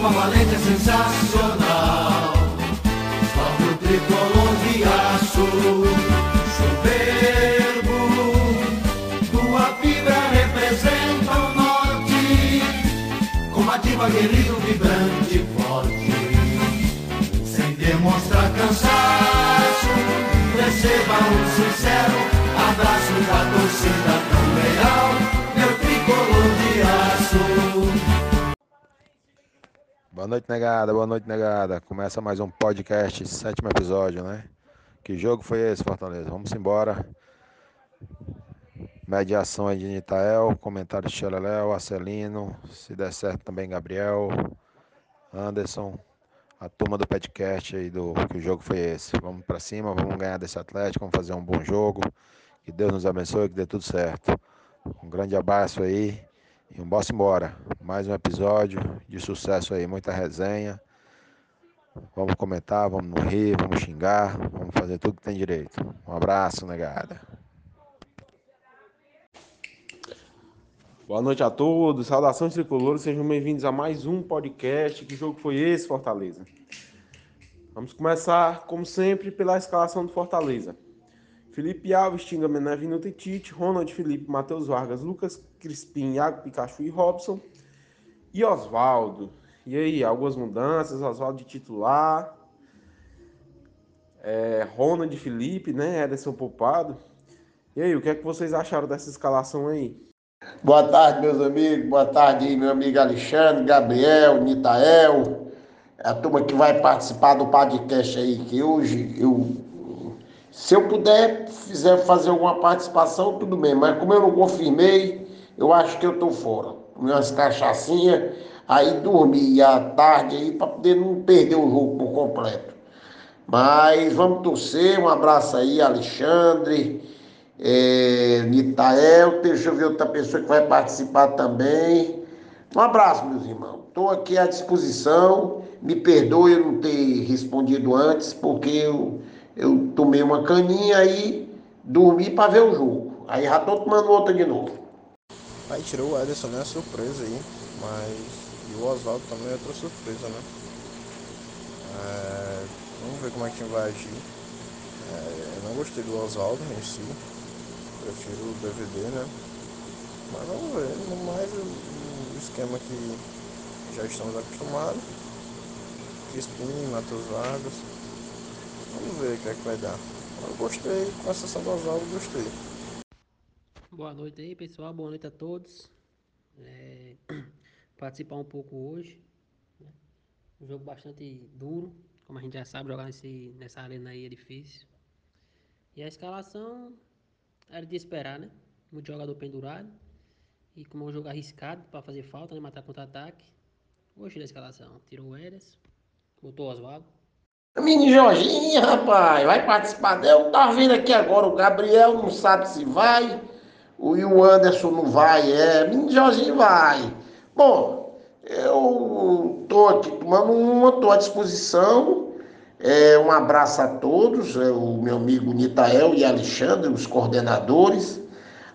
Turma valente sensacional. Salve o tricolor de aço. Soberbo. Tua fibra representa o norte. Combativo, aguerrido, vibrante forte sem demonstrar cansaço. Receba um sincero abraço da torcida Boa noite, negada. Boa noite, negada. Começa mais um podcast, sétimo episódio, né? Que jogo foi esse, Fortaleza? Vamos embora. Mediação aí de Nitael, comentário de Xeleléu, Acelino, se der certo também Gabriel, Anderson, a turma do podcast aí do que o jogo foi esse. Vamos pra cima, vamos ganhar desse Atlético, vamos fazer um bom jogo. Que Deus nos abençoe, que dê tudo certo. Um grande abraço aí e um bossa embora. Mais um episódio de sucesso aí, muita resenha. Vamos comentar, vamos rir, vamos xingar, vamos fazer tudo que tem direito. Um abraço, negada. Boa noite a todos, saudações tricolores, sejam bem-vindos a mais um podcast. Que jogo foi esse, Fortaleza? Vamos começar, como sempre, pela escalação do Fortaleza. Felipe Alves, Tinga Mené, Vinuta e Tite, Ronald Felipe, Matheus Vargas, Lucas Crispim, Iago Pikachu e Robson. E Oswaldo. E aí, algumas mudanças, Oswaldo de titular. É, Ronald Felipe, né? Ederson Poupado. E aí, o que é que vocês acharam dessa escalação aí? Boa tarde, meus amigos. Boa tarde, meu amigo Alexandre, Gabriel, Nitael, a turma que vai participar do podcast aí, que hoje eu, se eu puder fizer fazer alguma participação, tudo bem, mas como eu não confirmei, eu acho que eu tô fora. Comi umas cachaçinhas, aí dormi à tarde aí para poder não perder o jogo por completo. Mas vamos torcer, um abraço aí, Alexandre é, Nitael, deixa eu ver outra pessoa que vai participar também. Um abraço, meus irmãos. Estou aqui à disposição. Me perdoe eu não ter respondido antes, porque eu, eu tomei uma caninha e dormi para ver o jogo. Aí já estou tomando outra de novo. Aí tirou o Ederson, né? Surpresa aí. Mas. E o Oswaldo também é outra surpresa, né? É, Vamos ver como é que vai agir. É, Eu não gostei do Oswaldo em si. Prefiro o DVD, né? Mas vamos ver. No mais, o esquema que já estamos acostumados. Crispim, Matheus Vargas. Vamos ver o que é que vai dar. Eu gostei, com a exceção do Oswaldo, gostei. Boa noite aí, pessoal. Boa noite a todos. É, participar um pouco hoje. né? Um jogo bastante duro. Como a gente já sabe, jogar nesse, nessa arena aí é difícil. E a escalação era de esperar, né? Muito jogador pendurado. E como é um jogo arriscado para fazer falta, né? Matar contra-ataque. Gostei da escalação. Tirou o Eras, botou o Oswaldo. Mini Jorginho, rapaz, vai participar. Eu tava vendo aqui agora, o Gabriel não sabe se vai, o Anderson não vai, é, Mini Jorginho vai. Bom, eu tô aqui tomando uma, tô à disposição. É, um abraço a todos, é, o meu amigo Nitael e Alexandre, os coordenadores.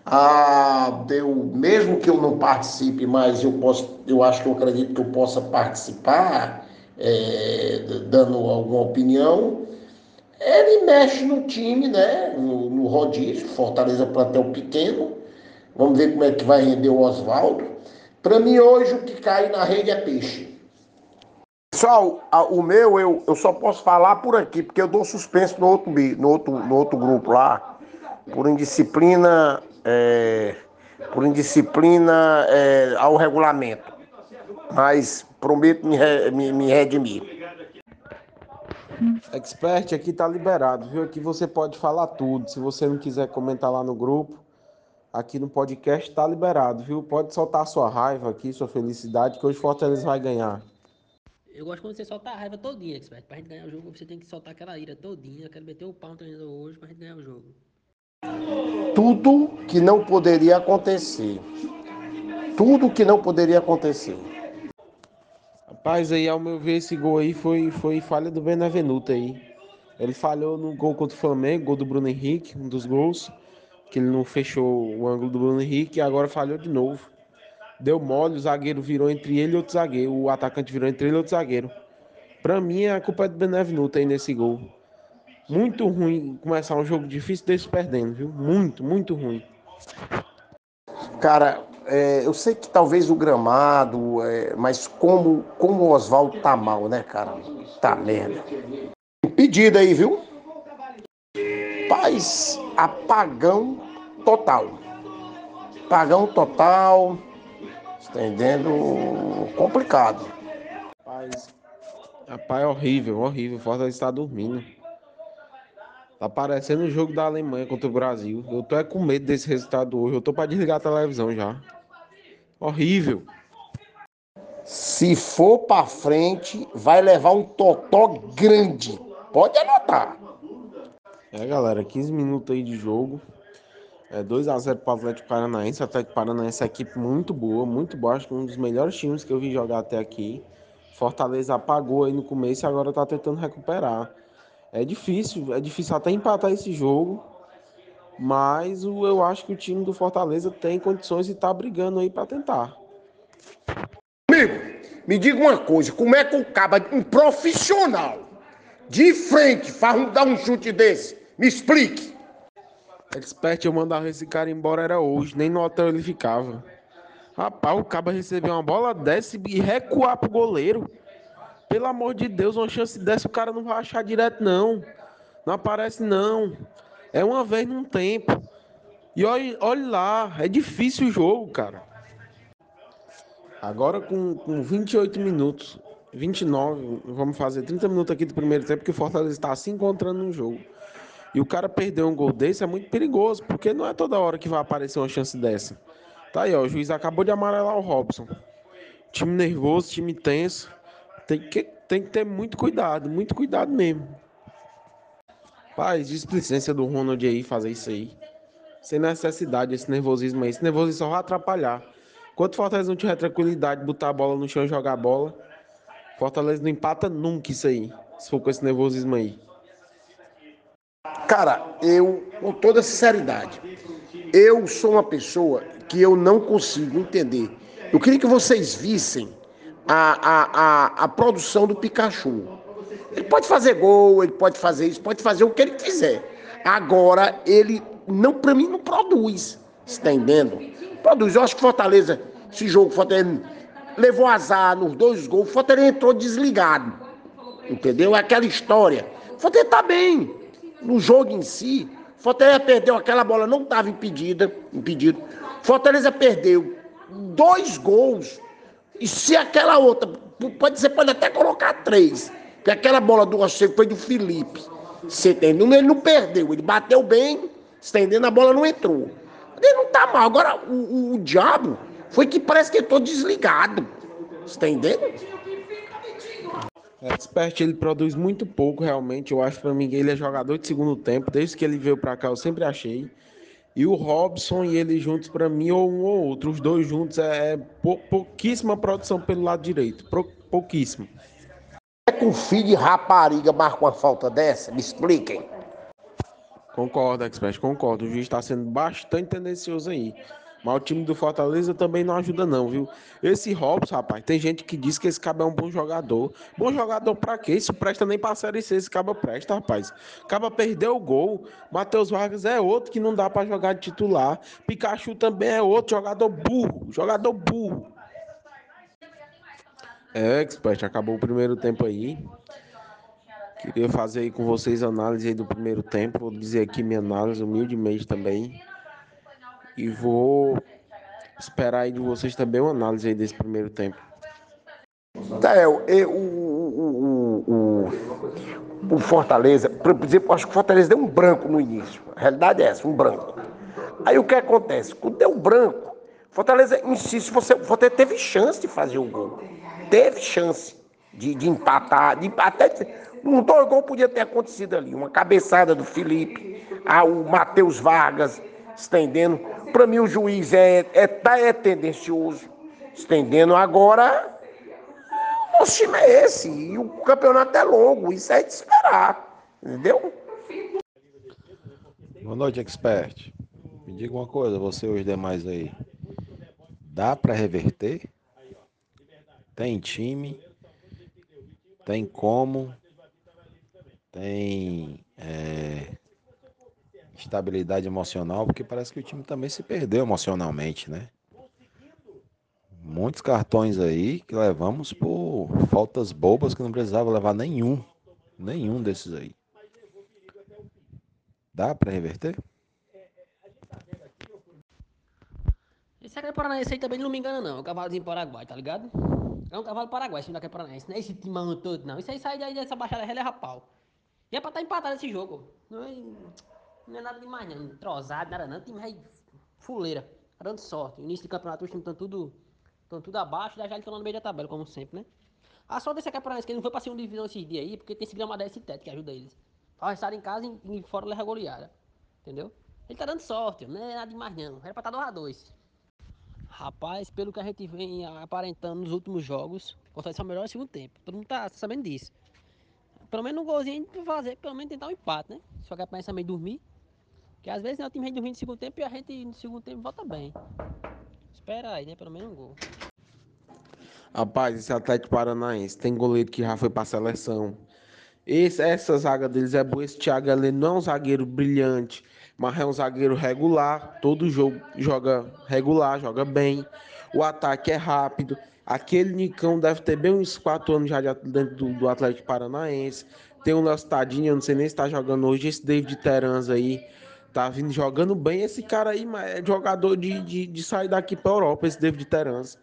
Ah, eu, mesmo que eu não participe, mas eu posso, eu acho que eu acredito que eu possa participar, é, dando alguma opinião. Ele mexe no time, né? No, no rodízio, Fortaleza plantel pequeno. Vamos ver como é que vai render o Oswaldo. Para mim, hoje, o que cai na rede é peixe. Pessoal, o meu eu, eu só posso falar por aqui, porque eu dou suspenso no outro, no outro, no outro grupo lá, por indisciplina, é, por indisciplina é, ao regulamento. Mas prometo me, me, me redimir. Expert, aqui tá liberado, viu? Aqui você pode falar tudo. Se você não quiser comentar lá no grupo, aqui no podcast tá liberado, viu? Pode soltar sua raiva aqui, sua felicidade, que hoje Fortaleza vai ganhar. Eu gosto quando você solta a raiva todinha, Expert. Pra gente ganhar o jogo, você tem que soltar aquela ira todinha. Eu quero meter o pau no treinador hoje pra gente ganhar o jogo. Tudo que não poderia acontecer. Tudo que não poderia acontecer. Rapaz, aí ao meu ver, esse gol aí foi, foi falha do Benevenuto aí. Ele falhou no gol contra o Flamengo, gol do Bruno Henrique, um dos gols, que ele não fechou o ângulo do Bruno Henrique e agora falhou de novo. Deu mole, o zagueiro virou entre ele e outro zagueiro, o atacante virou entre ele e outro zagueiro. Pra mim, a culpa é do Benevenuto aí nesse gol. Muito ruim começar um jogo difícil desse perdendo, viu? Muito, muito ruim. Cara, é, eu sei que talvez o gramado, é, mas como, como o Oswaldo tá mal, né, cara? Tá merda. Pedido aí, viu? Paz, apagão total. Apagão total. Entendendo? Complicado. Rapaz, é horrível, horrível. Fortaleza está dormindo. Tá parecendo o jogo da Alemanha contra o Brasil. Eu tô é com medo desse resultado hoje. Eu tô para desligar a televisão já. Horrível. Se for pra frente, vai levar um totó grande. Pode anotar. É, galera, 15 minutos aí de jogo. É 2 a 0 para o Atlético Paranaense. O Atlético Paranaense é uma equipe muito boa, muito boa. Acho que um dos melhores times que eu vi jogar até aqui. Fortaleza apagou aí no começo e agora tá tentando recuperar. É difícil, é difícil até empatar esse jogo. Mas o, eu acho que o time do Fortaleza tem condições e tá brigando aí para tentar. Amigo, me diga uma coisa: como é que o caba, um profissional, de frente, faz um, dar um chute desse? Me explique. Expert, eu mandava esse cara embora era hoje, nem no hotel ele ficava. Rapaz, o caba recebeu uma bola dessa e recuar pro goleiro. Pelo amor de Deus, uma chance dessa o cara não vai achar direto, não. Não aparece, não. É uma vez num tempo. E olha, olha lá, é difícil o jogo, cara. Agora com, com 28 minutos, 29, vamos fazer 30 minutos aqui do primeiro tempo, que o Fortaleza está se encontrando no jogo. E o cara perder um gol desse é muito perigoso, porque não é toda hora que vai aparecer uma chance dessa. Tá aí, ó, o juiz acabou de amarelar o Robson. Time nervoso, time tenso. Tem que, tem que ter muito cuidado, muito cuidado mesmo. Paz, displicência do Ronald aí fazer isso aí. Sem necessidade, esse nervosismo aí. Esse nervosismo só vai atrapalhar. Enquanto Fortaleza não tiver tranquilidade de botar a bola no chão e jogar a bola, Fortaleza não empata nunca isso aí. Se for com esse nervosismo aí. Cara, eu, com toda sinceridade, eu sou uma pessoa que eu não consigo entender. Eu queria que vocês vissem a, a, a, a produção do Pikachu. Ele pode fazer gol, ele pode fazer isso, pode fazer o que ele quiser. Agora, ele não, para mim, não produz. Está entendendo? Produz. Eu acho que Fortaleza, esse jogo, Fortaleza levou azar nos dois gols. Fortaleza entrou desligado. Entendeu? É aquela história. Fortaleza tá bem no jogo em si, Fortaleza perdeu aquela bola, não estava impedida, impedido. Fortaleza perdeu dois gols. E se aquela outra, pode, você pode até colocar três, que aquela bola do Rochedo foi do Felipe. Você entendeu? Ele não perdeu, ele bateu bem, estendendo, a bola não entrou. Ele não tá mal. Agora, o, o, o diabo foi que parece que entrou desligado. Você tá entendendo? Expert ele produz muito pouco realmente. Eu acho para mim que ele é jogador de segundo tempo. Desde que ele veio para cá, eu sempre achei. E o Robson e ele juntos, para mim, ou um ou outro, os dois juntos, é pou, pouquíssima produção pelo lado direito. Pouquíssimo. É que um filho de rapariga marca uma falta dessa? Me expliquem. Concordo, Expert, concordo. O juiz está sendo bastante tendencioso aí. Mas o time do Fortaleza também não ajuda, não, viu? Esse Robson, rapaz, tem gente que diz que esse cabo é um bom jogador. Bom jogador pra quê? Isso presta nem pra Série C, esse cabo presta, rapaz. Caba perdeu o gol. Matheus Vargas é outro que não dá pra jogar de titular. Pikachu também é outro jogador burro. Jogador burro. É, expert, acabou o primeiro tempo aí. Queria fazer aí com vocês análise aí do primeiro tempo. Vou dizer aqui minha análise humildemente também. E vou esperar aí de vocês também uma análise aí desse primeiro tempo. Tael, o, o, o, Fortaleza, acho que o Fortaleza deu um branco no início. A realidade é essa, um branco. Aí o que acontece? Quando deu branco, Fortaleza insiste, você, Fortaleza teve chance de fazer o gol. Teve chance de, de empatar, de, até um dois gol podia ter acontecido ali. Uma cabeçada do Felipe, o Matheus Vargas estendendo. Para mim o juiz é, é, tá, é tendencioso, estendendo. Agora, nosso time é esse. E o campeonato é longo, isso é de esperar. Entendeu? Boa noite, expert. Me diga uma coisa, você e os demais aí. Dá para reverter? Tem time? Tem como? Tem é, estabilidade emocional? Porque parece que o time também se perdeu emocionalmente, né? Muitos cartões aí que levamos por faltas bobas que não precisava levar nenhum. Nenhum desses aí. Dá para reverter? Esse aqui Paranaense aí também não me engana, não. É um cavalozinho Paraguai, tá ligado? É um cavalo Paraguai, esse time daqui Paranaense. Não é esse timão todo, não. Isso aí sai daí dessa baixada releva pau. E é pra estar tá empatado esse jogo. Não é, não é nada demais, não. Entrosado, nada não. Time aí, fuleira. Dando sorte. Início de campeonato, os times estão tudo, estão tudo abaixo. Já já estão no meio da tabela, como sempre, né? A sorte desse aqui Paranaense que ele não foi pra segunda divisão esses dias aí, porque tem esse gramado sintético que ajuda eles. Faz estar em casa e fora leva goleada. Entendeu? Ele tá dando sorte, não é nada demais não. Era pra estar 2x2. Rapaz, pelo que a gente vem aparentando nos últimos jogos, Fortaleza é o melhor no segundo tempo. Todo mundo tá sabendo disso. Pelo menos um golzinho pra fazer, pelo menos tentar um empate, né? Só que a também dormir. Que às vezes né, o time vem dormindo no segundo tempo e a gente no segundo tempo volta bem. Espera aí, né? Pelo menos um gol. Rapaz, esse Atlético Paranaense tem goleiro que já foi pra seleção. Esse, essa zaga deles é boa. Esse Thiago Heleno não é um zagueiro brilhante, mas é um zagueiro regular. Todo jogo joga regular, joga bem. O ataque é rápido. Aquele Nicão deve ter bem uns 4 anos já dentro do, do Atlético Paranaense. Tem o Léo Tadinho, eu não sei nem se está jogando hoje. Esse David Terans aí tá vindo jogando bem. Esse cara aí é jogador de, de, de sair daqui para Europa, esse David Terans.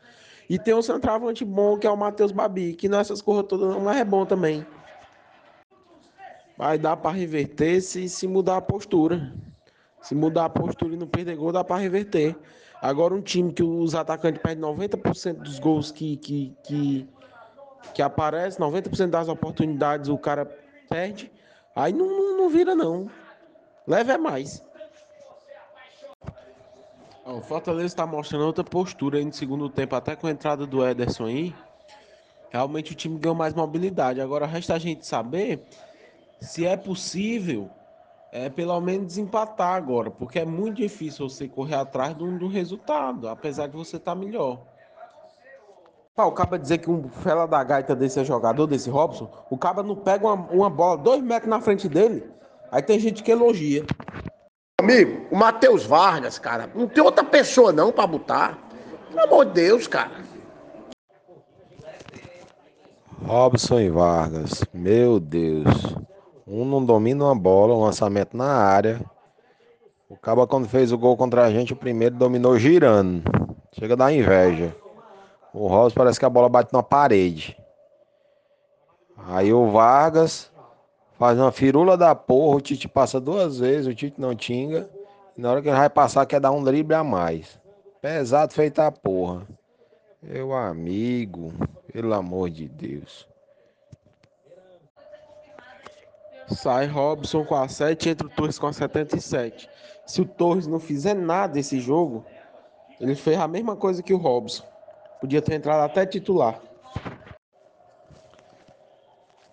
E tem um centroavante bom que é o Matheus Babi, que nessas coisas todas não é bom também. Vai dar para reverter se, se mudar a postura. Se mudar a postura e não perder gol, dá para reverter. Agora, um time que os atacantes perdem 90% dos gols que, que, que, que aparecem, 90% das oportunidades o cara perde, aí não, não, não vira, não. Leva é mais. o Fortaleza está mostrando outra postura aí no segundo tempo, até com a entrada do Ederson aí. Realmente o time ganhou mais mobilidade. Agora resta a gente saber se é possível, é pelo menos desempatar agora, porque é muito difícil você correr atrás do, do resultado, apesar de você estar tá melhor. Pá, o Caba dizer que um fela da gaita desse é jogador, desse Robson, o Caba não pega uma, uma bola dois metros na frente dele, aí tem gente que elogia. Amigo, o Matheus Vargas, cara, não tem outra pessoa não para botar. Pelo amor de Deus, cara. Robson e Vargas, meu Deus. Um não domina uma bola, um lançamento na área. O Caba, quando fez o gol contra a gente, o primeiro dominou girando. Chega a dar inveja. O Robson parece que a bola bate na parede. Aí o Vargas faz uma firula da porra. O Tite passa duas vezes, o Tite não tinga. Na hora que ele vai passar, quer dar um drible a mais. Pesado feito a porra. Meu amigo, pelo amor de Deus. Sai Robson com a 7, entra o Torres com a 77. Se o Torres não fizer nada esse jogo, ele fez a mesma coisa que o Robson. Podia ter entrado até titular.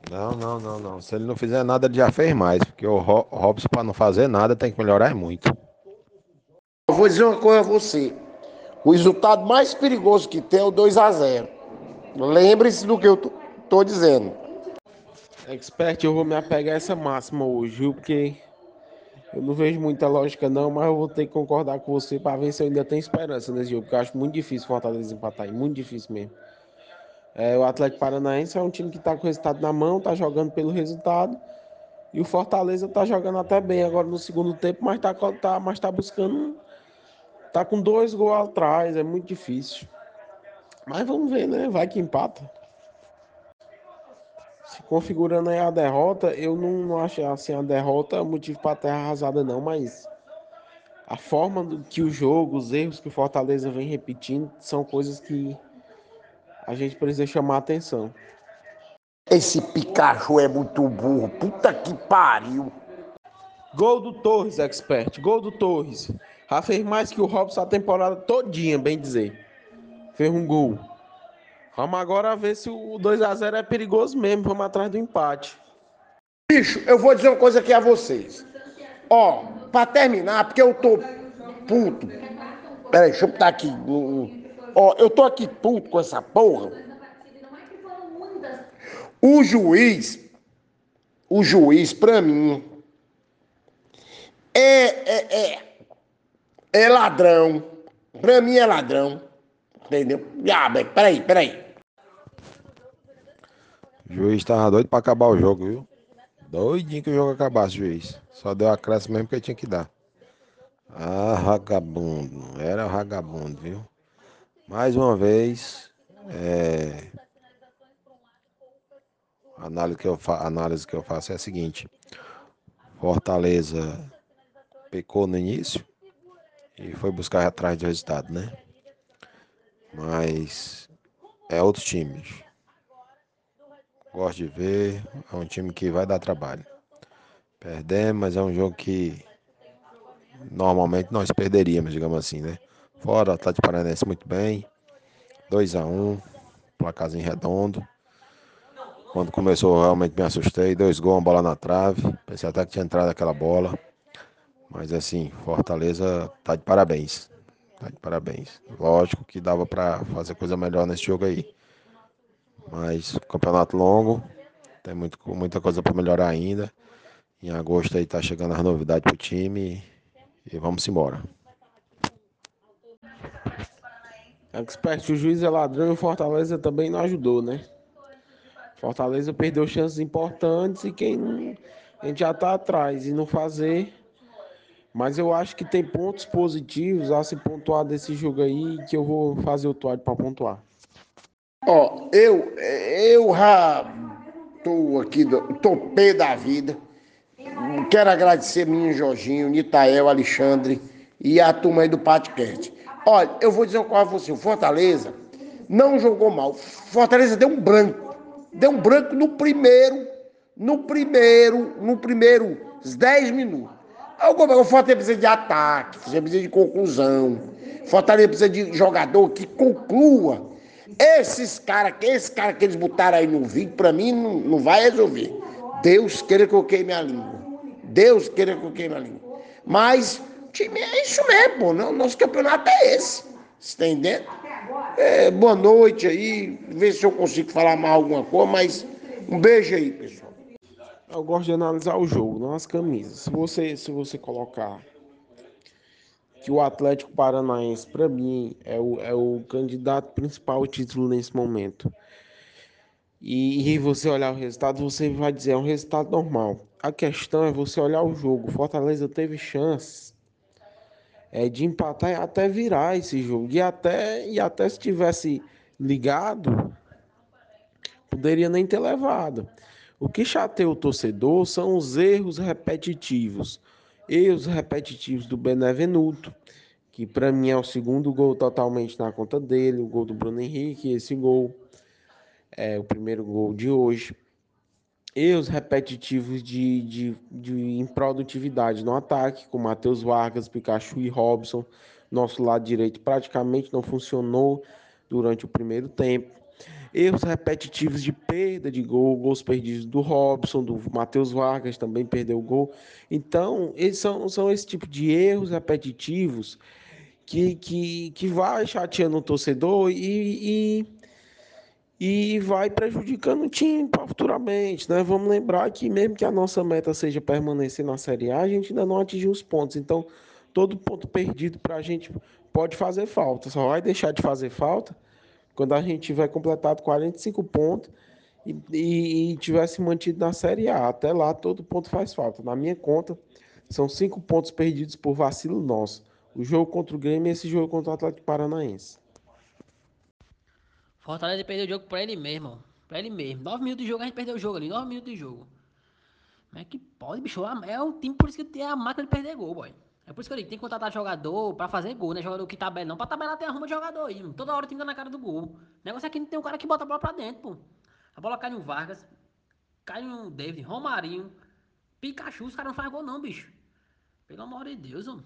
Não, não, não, não. Se ele não fizer nada, ele já fez mais. Porque o Robson, para não fazer nada, tem que melhorar muito. Eu vou dizer uma coisa a você. O resultado mais perigoso que tem é o 2 a 0 Lembre-se do que eu tô dizendo. Expert, eu vou me apegar a essa máxima hoje, viu? Porque eu não vejo muita lógica não, mas eu vou ter que concordar com você para ver se eu ainda tenho esperança nesse jogo, porque eu acho muito difícil o Fortaleza empatar aí, muito difícil mesmo. É, o Atlético Paranaense é um time que está com o resultado na mão, está jogando pelo resultado. E o Fortaleza está jogando até bem agora no segundo tempo, mas está tá, mas tá buscando. Tá com dois gols atrás, é muito difícil. Mas vamos ver, né? Vai que empata se configurando aí a derrota, eu não, não acho assim a derrota motivo para terra arrasada não, mas a forma do que o jogo, os erros que o Fortaleza vem repetindo, são coisas que a gente precisa chamar a atenção. Esse Pikachu é muito burro. Puta que pariu. Gol do Torres, expert. Gol do Torres. Já fez mais que o Robson a temporada todinha, bem dizer. Fez um gol. Vamos agora ver se o 2 a 0 é perigoso mesmo. Vamos atrás do empate. Bicho, eu vou dizer uma coisa aqui a vocês. Ó, pra terminar, porque eu tô puto. Peraí, deixa eu botar aqui. Ó, eu tô aqui puto com essa porra. O juiz, o juiz, pra mim, é, é, é, é ladrão. Pra mim é ladrão. Entendeu? Ah, peraí, peraí. O juiz tava doido pra acabar o jogo, viu? Doidinho que o jogo acabasse, juiz. Só deu a acréscimo mesmo que tinha que dar. Ah, vagabundo. Era vagabundo, viu? Mais uma vez, é... a análise que, eu análise que eu faço é a seguinte. Fortaleza pecou no início e foi buscar atrás do resultado, né? Mas é outro time. Gosto de ver, é um time que vai dar trabalho. Perdemos, mas é um jogo que normalmente nós perderíamos, digamos assim, né? Fora, Atlético Paranaense muito bem. 2 a 1 um, placazinho redondo. Quando começou, realmente me assustei. Dois gols, uma bola na trave. Pensei até que tinha entrado aquela bola. Mas assim, Fortaleza tá de parabéns. Tá de parabéns. Lógico que dava para fazer coisa melhor nesse jogo aí. Mas campeonato longo, tem muito, muita coisa para melhorar ainda. Em agosto aí tá chegando as novidades pro time e vamos embora. Expert, o juiz é ladrão e o Fortaleza também não ajudou, né? Fortaleza perdeu chances importantes e quem a gente já tá atrás e não fazer. Mas eu acho que tem pontos positivos a se pontuar desse jogo aí que eu vou fazer o toalho para pontuar. Ó, eu eu já tô aqui, tô pé da vida. Quero agradecer minha Jorginho, Nitael, Alexandre e a turma aí do podcast. Olha, eu vou dizer uma coisa pra você, o Fortaleza não jogou mal. Fortaleza deu um branco. Deu um branco no primeiro, no primeiro, no primeiro 10 minutos. O Fortaleza precisa de ataque, precisa de conclusão. Fortaleza precisa de jogador que conclua. Esses caras, esse cara que eles botaram aí no vídeo, pra mim, não, não vai resolver. Deus queira que eu queime a língua. Deus queira que eu queime a língua. Mas, time é isso mesmo, pô. Nosso campeonato é esse. Você tá entendendo? É, boa noite aí. Ver se eu consigo falar mais alguma coisa, mas um beijo aí, pessoal. Eu gosto de analisar o jogo, não as camisas. Se você, se você colocar que o Atlético Paranaense, para mim, é o, é o candidato principal ao título nesse momento. E, e você olhar o resultado, você vai dizer é um resultado normal. A questão é você olhar o jogo. Fortaleza teve chance é, de empatar e até virar esse jogo. E até, e até se tivesse ligado, poderia nem ter levado. O que chateia o torcedor são os erros repetitivos. Erros repetitivos do Benevenuto, que para mim é o segundo gol totalmente na conta dele, o gol do Bruno Henrique, esse gol é o primeiro gol de hoje. Erros repetitivos de, de, de improdutividade no ataque, com Matheus Vargas, Pikachu e Robson. Nosso lado direito praticamente não funcionou durante o primeiro tempo. Erros repetitivos de perda de gol, gols perdidos do Robson, do Matheus Vargas também perdeu o gol. Então, eles são, são esse tipo de erros repetitivos que, que, que vai chateando o torcedor e, e e vai prejudicando o time futuramente, né? Vamos lembrar que mesmo que a nossa meta seja permanecer na Série A, a gente ainda não atingiu os pontos. Então, todo ponto perdido para a gente pode fazer falta. Só vai deixar de fazer falta quando a gente tiver completado 45 pontos e, e, e tivesse mantido na Série A. Até lá, todo ponto faz falta. Na minha conta, são cinco pontos perdidos por vacilo nosso. O jogo contra o Grêmio e esse jogo contra o Atlético Paranaense. Fortaleza perdeu o jogo pra ele mesmo, Pra ele mesmo. 9 minutos de jogo, a gente perdeu o jogo ali. 9 minutos de jogo. Como é que pode, bicho? É um time, por isso que tem a máquina de perder gol, boy. É por isso que eu digo, tem que contratar jogador pra fazer gol, né? Jogador que tabela não. Pra tabelar tem arruma de jogador aí, mano. Toda hora tem que dar na cara do gol. O negócio é que não tem um cara que bota a bola pra dentro, pô. A bola cai no Vargas, cai no David, Romarinho, Pikachu, os caras não fazem gol não, bicho. Pelo amor de Deus, mano.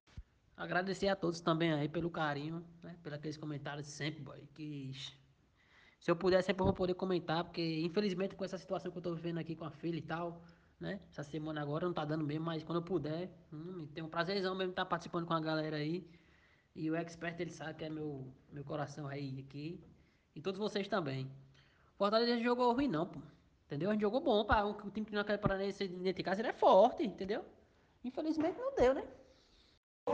Agradecer a todos também aí pelo carinho, né? Pelos comentários sempre, boy. Que se eu puder, sempre vou poder comentar, porque infelizmente com essa situação que eu tô vivendo aqui com a filha e tal, né? Essa semana agora não tá dando mesmo, mas quando eu puder, hum, tem um prazerzão mesmo estar tá participando com a galera aí. E o expert ele sabe que é meu, meu coração aí aqui. E todos vocês também. Fortaleza jogou ruim não, pô. Entendeu? A gente jogou bom, para o time que não quer Paranense identificar, ele é forte, entendeu? Infelizmente não deu, né?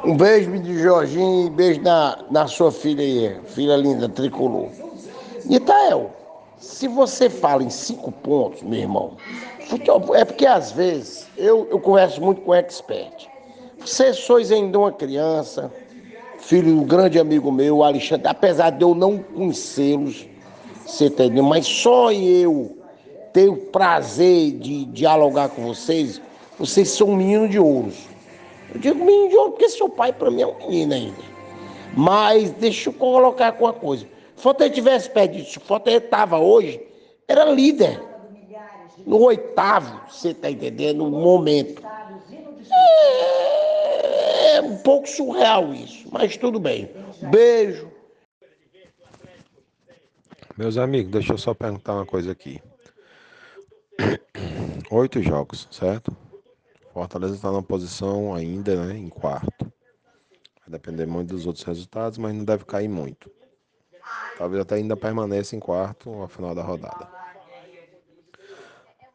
Um beijo de Jorginho e beijo na, na sua filha aí, filha linda, tricolor. Itael, se você fala em cinco pontos, meu irmão, é porque às vezes eu, eu converso muito com expert. Sois ainda uma criança, filho de um grande amigo meu, Alexandre, apesar de eu não conhecê-los, você entendeu? Mas só eu ter o prazer de dialogar com vocês, vocês são um menino de ouro. Eu digo menino de ouro porque seu pai para mim é um menino ainda. Mas deixa eu colocar com uma coisa. Fortaleza tivesse perdido, se Fortaleza estava hoje, era líder. No oitavo, você está entendendo? No momento. É, é um pouco surreal isso, mas tudo bem. Beijo. Meus amigos, deixa eu só perguntar uma coisa aqui. Oito jogos, certo? Fortaleza está na posição ainda, né, em quarto. Vai depender muito dos outros resultados, mas não deve cair muito. Talvez até ainda permaneça em quarto ao final da rodada.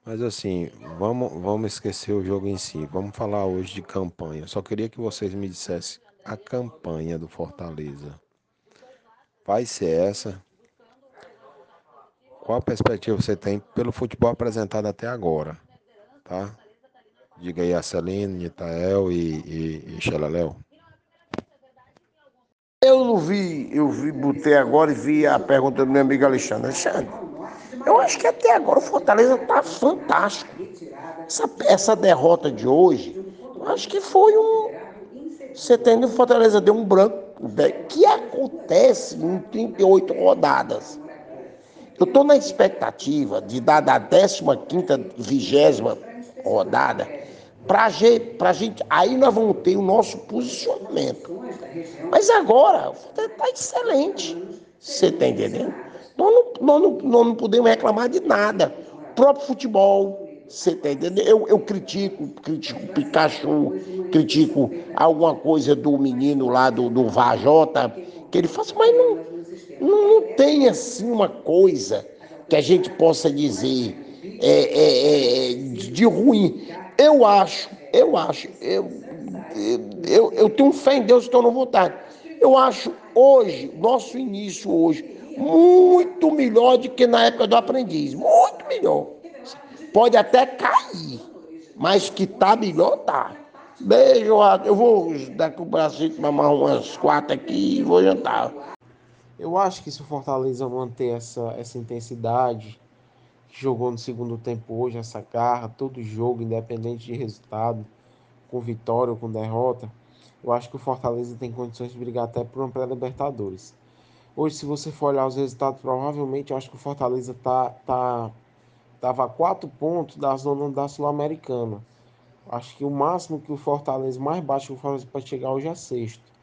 Mas assim, vamos, vamos esquecer o jogo em si. Vamos falar hoje de campanha. Só queria que vocês me dissessem a campanha do Fortaleza. Vai ser essa? Qual a perspectiva você tem pelo futebol apresentado até agora? Tá? Diga aí a Celino, Nitael e, e, e Xelaléu. Eu não vi, eu vi, botei agora e vi a pergunta do meu amigo Alexandre. Alexandre, eu acho que até agora o Fortaleza está fantástico. Essa, essa derrota de hoje, eu acho que foi um. Você? O Fortaleza deu um branco. Que acontece em 38 rodadas. Eu estou na expectativa de dar da 15 20 rodada para a gente. Aí nós vamos ter o nosso posicionamento. Mas agora, está excelente. Você está entendendo? Nós não, nós, não, nós não podemos reclamar de nada. O próprio futebol, você está entendendo? Eu, eu critico, critico o Pikachu, critico alguma coisa do menino lá do, do Vajota, que ele faz, mas não, não, não tem assim uma coisa que a gente possa dizer é, é, é, de ruim. Eu acho, eu acho, eu, eu, eu tenho fé em Deus, não vou estar. Eu acho hoje, nosso início hoje, muito melhor do que na época do aprendiz. Muito melhor. Pode até cair, mas que tá melhor, tá. Beijo, eu vou daqui o braço mamar umas quatro aqui e vou jantar. Eu acho que se o Fortaleza manter essa, essa intensidade que jogou no segundo tempo hoje, essa garra, todo jogo, independente de resultado, com vitória ou com derrota, eu acho que o Fortaleza tem condições de brigar até por uma pré-Libertadores. Hoje, se você for olhar os resultados, provavelmente eu acho que o Fortaleza tá, tá, tava a quatro pontos da zona da Sul-Americana. Acho que o máximo que o Fortaleza, mais baixo que o Fortaleza pode chegar hoje é sexto.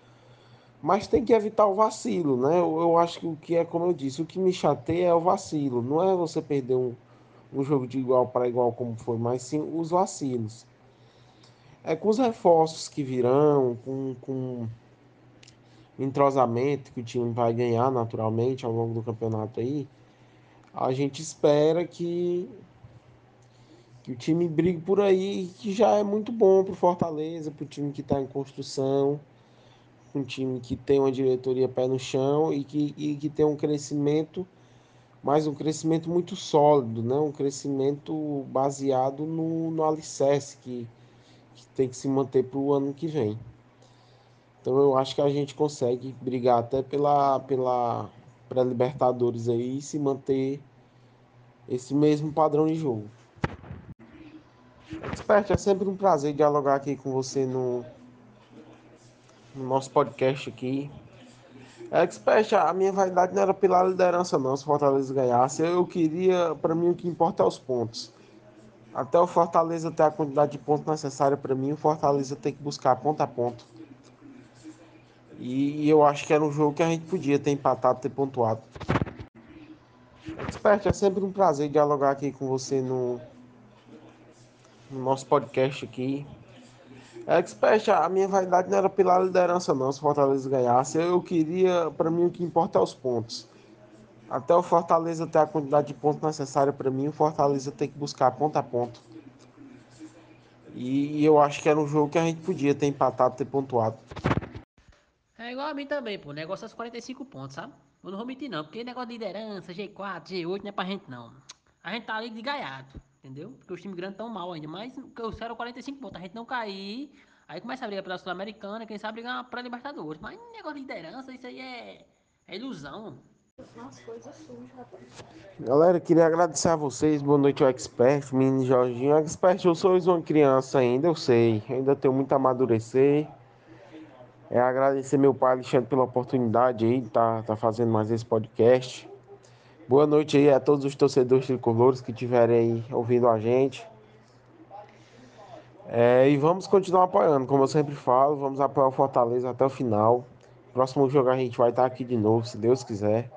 Mas tem que evitar o vacilo, né? Eu, eu acho que o que é, como eu disse, o que me chateia é o vacilo. Não é você perder um, um jogo de igual para igual como foi, mas sim os vacilos é, com os reforços que virão, com, com entrosamento que o time vai ganhar naturalmente ao longo do campeonato aí, a gente espera que, que o time brigue por aí, que já é muito bom para o Fortaleza, para o time que está em construção, um time que tem uma diretoria pé no chão e que, e que tem um crescimento, mas um crescimento muito sólido, né? um crescimento baseado no, no alicerce que que tem que se manter para o ano que vem. Então eu acho que a gente consegue brigar até pela, pela pré-Libertadores aí e se manter esse mesmo padrão de jogo. Expert, é sempre um prazer dialogar aqui com você no, no nosso podcast aqui. Expert, a minha vaidade não era pela liderança não, se o Fortaleza ganhasse. Eu queria, para mim o que importa é os pontos. Até o Fortaleza ter a quantidade de pontos necessária para mim, o Fortaleza tem que buscar ponto a ponto. E, eu acho que era um jogo que a gente podia ter empatado, ter pontuado. Expert, é sempre um prazer dialogar aqui com você no, no nosso podcast aqui. Expert, a minha vaidade não era pela liderança não, se o Fortaleza ganhasse. Eu queria, para mim o que importa é os pontos. Até o Fortaleza ter a quantidade de pontos necessária para mim, o Fortaleza tem que buscar ponto a ponto. E, eu acho que era um jogo que a gente podia ter empatado, ter pontuado. É igual a mim também, pô. O negócio é os 45 pontos, sabe? Eu não vou mentir não, porque negócio de liderança, G4, G8 não é pra gente não. A gente tá ali de gaiato, entendeu? Porque os times grandes tão mal ainda. Mas eu quero 45 pontos, a gente não cair. Aí começa a brigar pela Sul-Americana, quem sabe brigar pra Libertadores. Mas negócio de liderança, isso aí é, é ilusão. Galera, queria agradecer a vocês. Boa noite ao Expert, menino Jorginho. Expert, eu sou uma criança ainda, eu sei. Ainda tenho muito a amadurecer. É agradecer meu pai Alexandre pela oportunidade aí de estar tá, tá fazendo mais esse podcast. Boa noite aí a todos os torcedores tricolores que estiverem ouvindo a gente. É, e vamos continuar apoiando, como eu sempre falo, vamos apoiar o Fortaleza até o final. Próximo jogo a gente vai estar aqui de novo, se Deus quiser.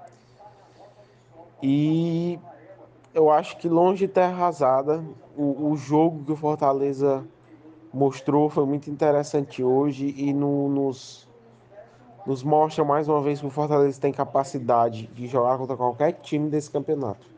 E eu acho que longe de terra arrasada, o, o jogo que o Fortaleza mostrou foi muito interessante hoje e no, nos, nos mostra mais uma vez que o Fortaleza tem capacidade de jogar contra qualquer time desse campeonato.